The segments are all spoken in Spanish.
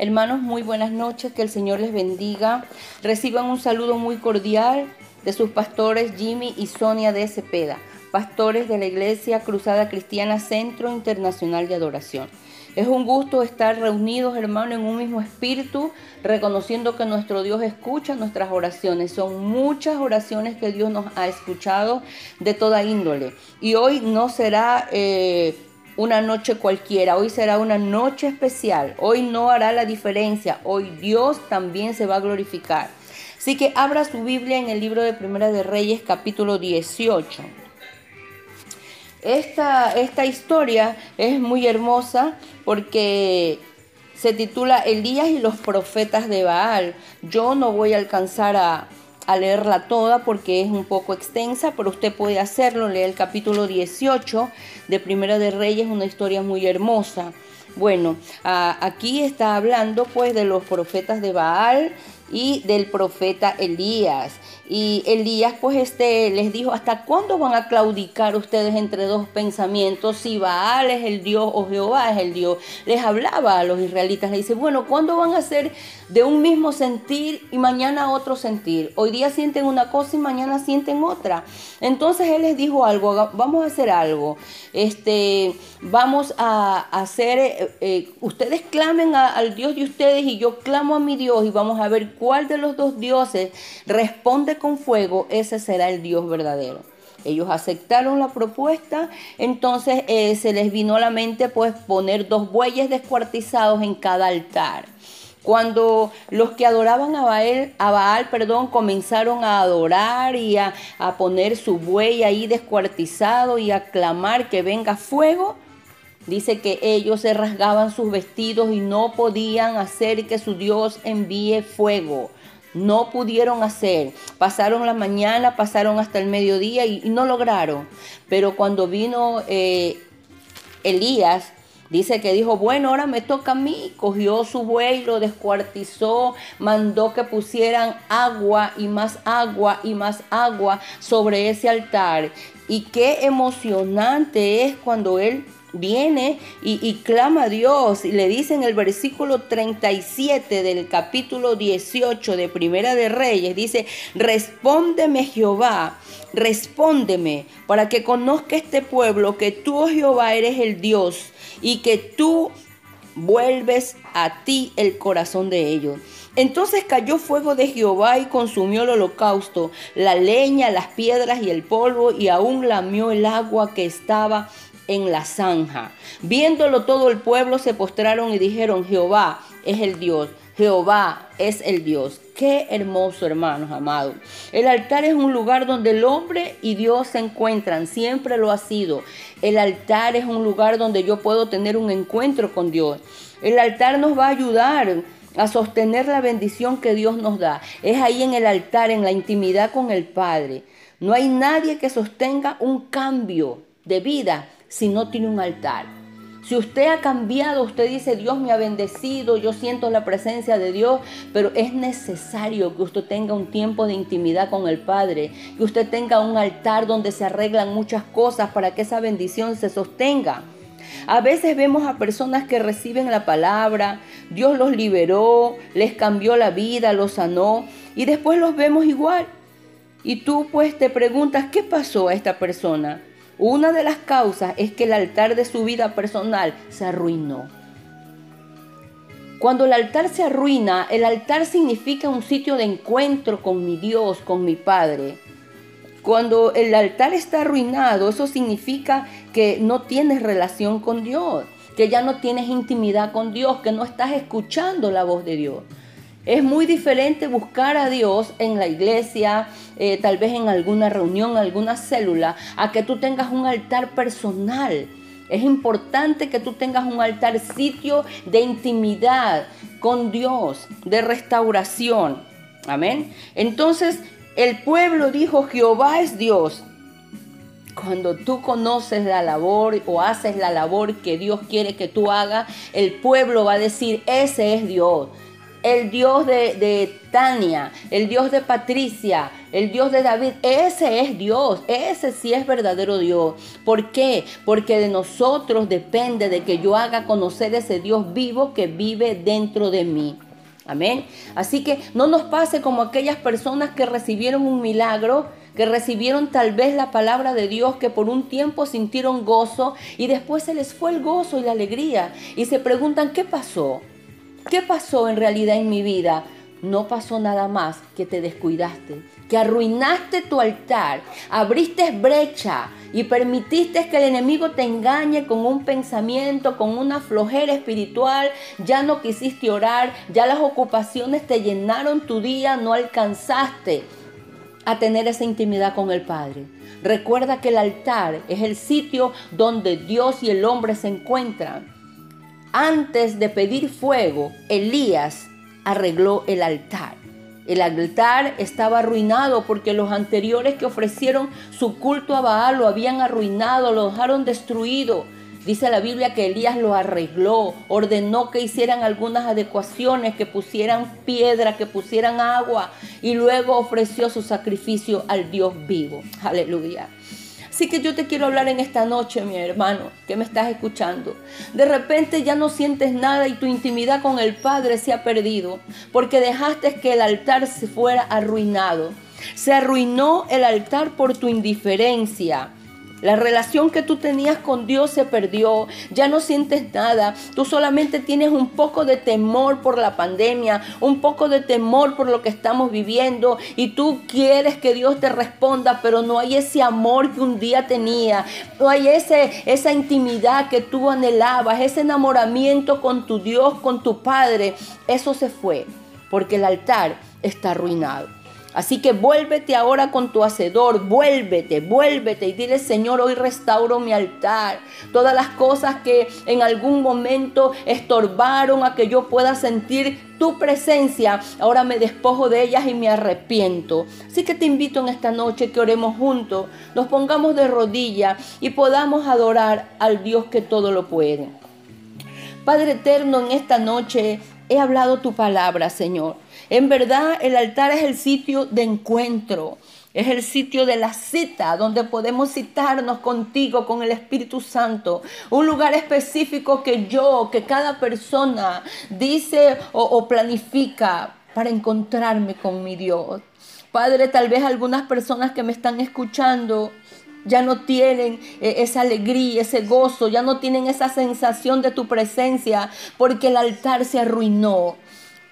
Hermanos, muy buenas noches, que el Señor les bendiga. Reciban un saludo muy cordial de sus pastores Jimmy y Sonia de Cepeda, pastores de la Iglesia Cruzada Cristiana Centro Internacional de Adoración. Es un gusto estar reunidos, hermanos, en un mismo espíritu, reconociendo que nuestro Dios escucha nuestras oraciones. Son muchas oraciones que Dios nos ha escuchado de toda índole. Y hoy no será... Eh, una noche cualquiera, hoy será una noche especial, hoy no hará la diferencia, hoy Dios también se va a glorificar. Así que abra su Biblia en el libro de Primera de Reyes capítulo 18. Esta, esta historia es muy hermosa porque se titula Elías y los profetas de Baal. Yo no voy a alcanzar a, a leerla toda porque es un poco extensa, pero usted puede hacerlo, lee el capítulo 18 de Primera de Reyes, una historia muy hermosa. Bueno, aquí está hablando pues de los profetas de Baal y del profeta Elías. Y Elías pues este les dijo, ¿hasta cuándo van a claudicar ustedes entre dos pensamientos? Si Baal es el Dios o Jehová es el Dios. Les hablaba a los israelitas, le dice, bueno, ¿cuándo van a ser de un mismo sentir y mañana otro sentir? Hoy día sienten una cosa y mañana sienten otra. Entonces él les dijo algo, vamos a hacer algo. Este, vamos a hacer, eh, eh, ustedes clamen al Dios de ustedes y yo clamo a mi Dios y vamos a ver cuál de los dos dioses responde con fuego, ese será el Dios verdadero. Ellos aceptaron la propuesta, entonces eh, se les vino a la mente pues poner dos bueyes descuartizados en cada altar. Cuando los que adoraban a Baal, perdón, comenzaron a adorar y a, a poner su buey ahí descuartizado y a clamar que venga fuego, Dice que ellos se rasgaban sus vestidos y no podían hacer que su Dios envíe fuego. No pudieron hacer. Pasaron la mañana, pasaron hasta el mediodía y, no lograron. Pero cuando vino eh, Elías, Dice que dijo, bueno, ahora me toca a mí. Cogió su buey, lo descuartizó, mandó que pusieran agua y más agua y más agua sobre ese altar. Y qué emocionante es cuando él viene y, clama a Dios y le dice en el versículo 37 del capítulo 18 de Primera de Reyes, dice, respóndeme Jehová, respóndeme para que conozca este pueblo que tú, oh Jehová, eres el Dios y que tú vuelves a ti el corazón de ellos. Entonces cayó fuego de Jehová y consumió el holocausto, la leña, las piedras y el polvo, y aún lamió el agua que estaba en la zanja. Viéndolo todo el pueblo se postraron y dijeron, Jehová es el Dios. Jehová es el Dios. Qué hermoso, hermanos amados. El altar es un lugar donde el hombre y Dios se encuentran. Siempre lo ha sido. El altar es un lugar donde yo puedo tener un encuentro con Dios. El altar nos va a ayudar a sostener la bendición que Dios nos da. Es ahí en el altar, en la intimidad con el Padre. No hay nadie que sostenga un cambio de vida si no tiene un altar. Si usted ha cambiado, usted dice, Dios me ha bendecido, yo siento la presencia de Dios, pero es necesario que usted tenga un tiempo de intimidad con el Padre, que usted tenga un altar donde se arreglan muchas cosas para que esa bendición se sostenga. A veces vemos a personas que reciben la palabra, Dios los liberó, les cambió la vida, los sanó, y después los vemos igual. Y tú pues te preguntas, ¿qué pasó a esta persona? Una de las causas es que el altar de su vida personal se arruinó. Cuando el altar se arruina, el altar significa un sitio de encuentro con mi Dios, con mi Padre. Cuando el altar está arruinado, eso significa que no tienes relación con Dios, que ya no tienes intimidad con Dios, que no estás escuchando la voz de Dios. Es muy diferente buscar a Dios en la iglesia, eh, tal vez en alguna reunión, alguna célula, a que tú tengas un altar personal. Es importante que tú tengas un altar, sitio de intimidad con Dios, de restauración. Amén. Entonces el pueblo dijo, Jehová es Dios. Cuando tú conoces la labor o haces la labor que Dios quiere que tú hagas, el pueblo va a decir, ese es Dios. El Dios de, Tania, el Dios de Patricia, el Dios de David. Ese es Dios, ese sí es verdadero Dios. ¿Por qué? Porque de nosotros depende de que yo haga conocer ese Dios vivo que vive dentro de mí. Amén. Así que no nos pase como aquellas personas que recibieron un milagro, que recibieron tal vez la palabra de Dios, que por un tiempo sintieron gozo y después se les fue el gozo y la alegría y se preguntan, ¿qué pasó? ¿Qué pasó en realidad en mi vida? No pasó nada más que te descuidaste, que arruinaste tu altar, abriste brecha y permitiste que el enemigo te engañe con un pensamiento, con una flojera espiritual, ya no quisiste orar, ya las ocupaciones te llenaron tu día, no alcanzaste a tener esa intimidad con el Padre. Recuerda que el altar es el sitio donde Dios y el hombre se encuentran. Antes de pedir fuego, Elías arregló el altar. El altar estaba arruinado porque los anteriores que ofrecieron su culto a Baal lo habían arruinado, lo dejaron destruido. Dice la Biblia que Elías lo arregló, ordenó que hicieran algunas adecuaciones, que pusieran piedra, que pusieran agua y luego ofreció su sacrificio al Dios vivo. Aleluya. Así que yo te quiero hablar en esta noche, mi hermano, que me estás escuchando. De repente ya no sientes nada y tu intimidad con el Padre se ha perdido porque dejaste que el altar se fuera arruinado. Se arruinó el altar por tu indiferencia. La relación que tú tenías con Dios se perdió, ya no sientes nada, tú solamente tienes un poco de temor por la pandemia, un poco de temor por lo que estamos viviendo y tú quieres que Dios te responda, pero no hay ese amor que un día tenía, no hay ese, esa intimidad que tú anhelabas, ese enamoramiento con tu Dios, con tu Padre, eso se fue, porque el altar está arruinado. Así que vuélvete ahora con tu hacedor, vuélvete, vuélvete y dile, Señor, hoy restauro mi altar. Todas las cosas que en algún momento estorbaron a que yo pueda sentir tu presencia, ahora me despojo de ellas y me arrepiento. Así que te invito en esta noche que oremos juntos, nos pongamos de rodillas y podamos adorar al Dios que todo lo puede. Padre eterno, en esta noche he hablado tu palabra, Señor. En verdad, el altar es el sitio de encuentro. Es el sitio de la cita donde podemos citarnos contigo, con el Espíritu Santo. Un lugar específico que yo, que cada persona dice o, planifica para encontrarme con mi Dios. Padre, tal vez algunas personas que me están escuchando ya no tienen eh, esa alegría, ese gozo, ya no tienen esa sensación de tu presencia porque el altar se arruinó.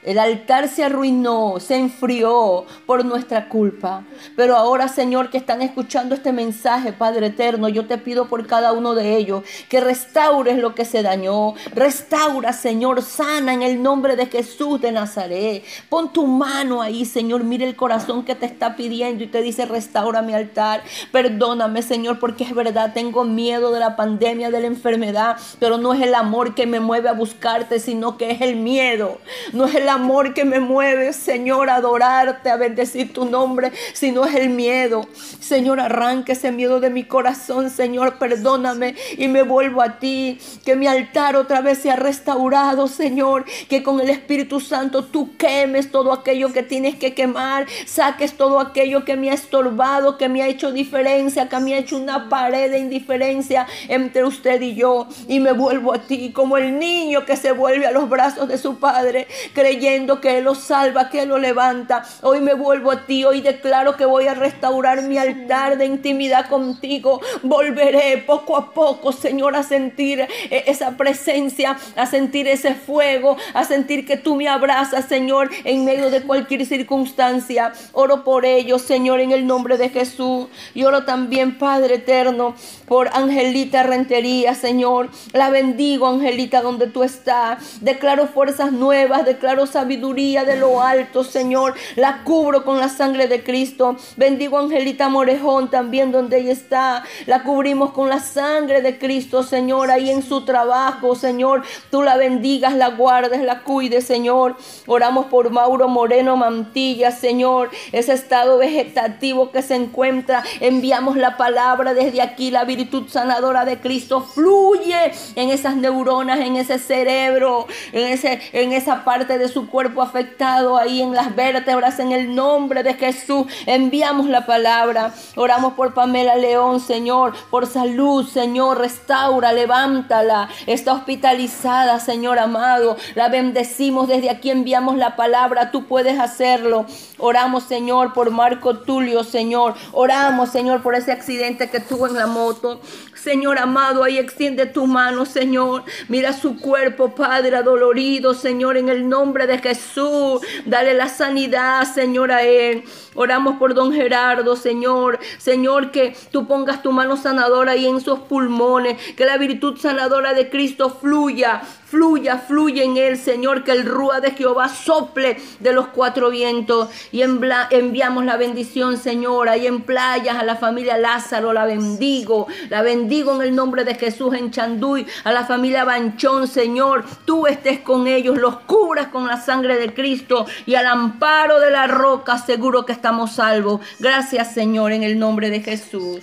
El altar se arruinó, se enfrió por nuestra culpa. Pero ahora, Señor, que están escuchando este mensaje, Padre eterno, yo te pido por cada uno de ellos que restaures lo que se dañó. Restaura, Señor, sana en el nombre de Jesús de Nazaret. Pon tu mano ahí, Señor. Mire el corazón que te está pidiendo y te dice, restaura mi altar. Perdóname, Señor, porque es verdad, tengo miedo de la pandemia, de la enfermedad, pero no es el amor que me mueve a buscarte, sino que es el miedo. No es el que me mueve, Señor, a adorarte, a bendecir tu nombre, si no es el miedo. Señor, arranque ese miedo de mi corazón, Señor, perdóname y me vuelvo a ti. Que mi altar otra vez sea restaurado, Señor. Que con el Espíritu Santo tú quemes todo aquello que tienes que quemar, saques todo aquello que me ha estorbado, que me ha hecho diferencia, que me ha hecho una pared de indiferencia entre usted y yo. Y me vuelvo a ti como el niño que se vuelve a los brazos de su padre, creyendo que Él lo salva, que Él lo levanta. Hoy me vuelvo a ti, hoy declaro que voy a restaurar mi altar de intimidad contigo. Volveré poco a poco, Señor, a sentir eh, esa presencia, a sentir ese fuego, a sentir que tú me abrazas, Señor, en medio de cualquier circunstancia. Oro por ellos, Señor, en el nombre de Jesús. Y oro también, Padre eterno, por Angelita Rentería, Señor. La bendigo, Angelita, donde tú estás. Declaro fuerzas nuevas, declaro sabiduría de lo alto, Señor. La cubro con la sangre de Cristo. Bendigo a Angelita Morejón también donde ella está. La cubrimos con la sangre de Cristo, Señor, ahí en su trabajo, Señor. Tú la bendigas, la guardes, la cuides, Señor. Oramos por Mauro Moreno Mantilla, Señor. Ese estado vegetativo que se encuentra. Enviamos la palabra desde aquí, la virtud sanadora de Cristo. Fluye en esas neuronas, en ese cerebro, en, ese, en esa parte de su su cuerpo afectado ahí en las vértebras, en el nombre de Jesús. Enviamos la palabra. Oramos por Pamela León, Señor, por salud, Señor. Restaura, levántala. Está hospitalizada, Señor amado. La bendecimos desde aquí, enviamos la palabra. Tú puedes hacerlo. Oramos, Señor, por Marco Tulio, Señor. Oramos, Señor, por ese accidente que tuvo en la moto. Señor amado, ahí extiende tu mano, Señor. Mira su cuerpo, Padre, adolorido, Señor, en el nombre de Jesús. Dale la sanidad, Señor, a él. Oramos por don Gerardo, Señor. Señor, que tú pongas tu mano sanadora ahí en sus pulmones. Que la virtud sanadora de Cristo fluya, fluya, fluya en él, Señor. Que el rúa de Jehová sople de los cuatro vientos. Y enviamos la bendición, Señor. Ahí en playas a la familia Lázaro, la bendigo. La bendigo en el nombre de Jesús en Chanduy. A la familia Banchón, Señor. Tú estés con ellos, los cubras con la sangre de Cristo. Y al amparo de la roca, seguro que estamos salvos. Gracias, Señor, en el nombre de Jesús.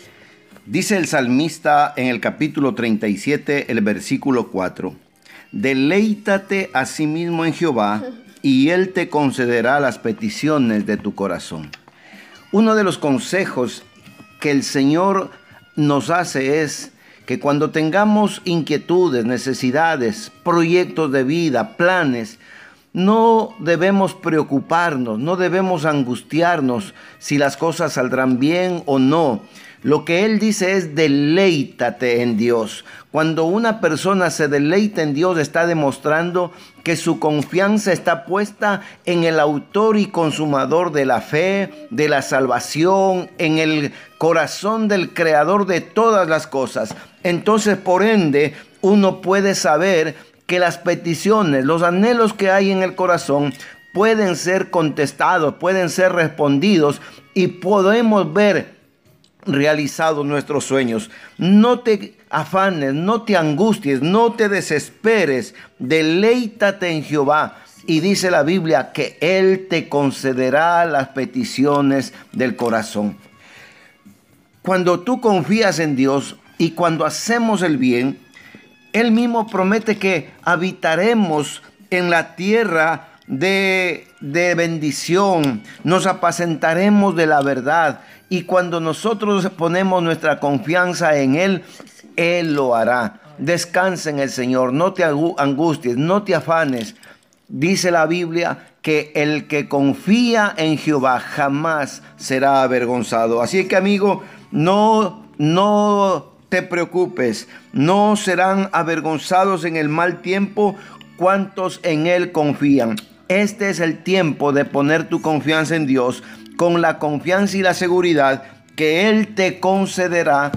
Dice el salmista en el capítulo 37, el versículo 4. Deleítate a sí mismo en Jehová y Él te concederá las peticiones de tu corazón. Uno de los consejos que el Señor nos hace es que cuando tengamos inquietudes, necesidades, proyectos de vida, planes, no debemos preocuparnos, no debemos angustiarnos si las cosas saldrán bien o no. Lo que Él dice es deleítate en Dios. Cuando una persona se deleita en Dios está demostrando que su confianza está puesta en el autor y consumador de la fe, de la salvación, en el corazón del creador de todas las cosas. Entonces, por ende, uno puede saber que las peticiones, los anhelos que hay en el corazón pueden ser contestados, pueden ser respondidos y podemos ver realizados nuestros sueños. No te afanes, no te angusties, no te desesperes, deleítate en Jehová. Y dice la Biblia que Él te concederá las peticiones del corazón. Cuando tú confías en Dios y cuando hacemos el bien, Él mismo promete que habitaremos en la tierra de, de bendición, nos apacentaremos de la verdad y cuando nosotros ponemos nuestra confianza en Él, Él lo hará. Descansa en el Señor, no te angusties, no te afanes. Dice la Biblia que el que confía en Jehová jamás será avergonzado. Así que amigo, no, no te preocupes, no serán avergonzados en el mal tiempo cuantos en Él confían. Este es el tiempo de poner tu confianza en Dios con la confianza y la seguridad que Él te concederá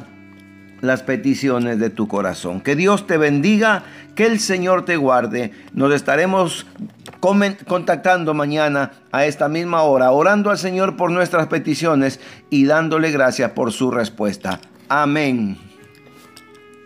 las peticiones de tu corazón. Que Dios te bendiga, que el Señor te guarde. Nos estaremos contactando mañana a esta misma hora, orando al Señor por nuestras peticiones y dándole gracias por su respuesta. Amén.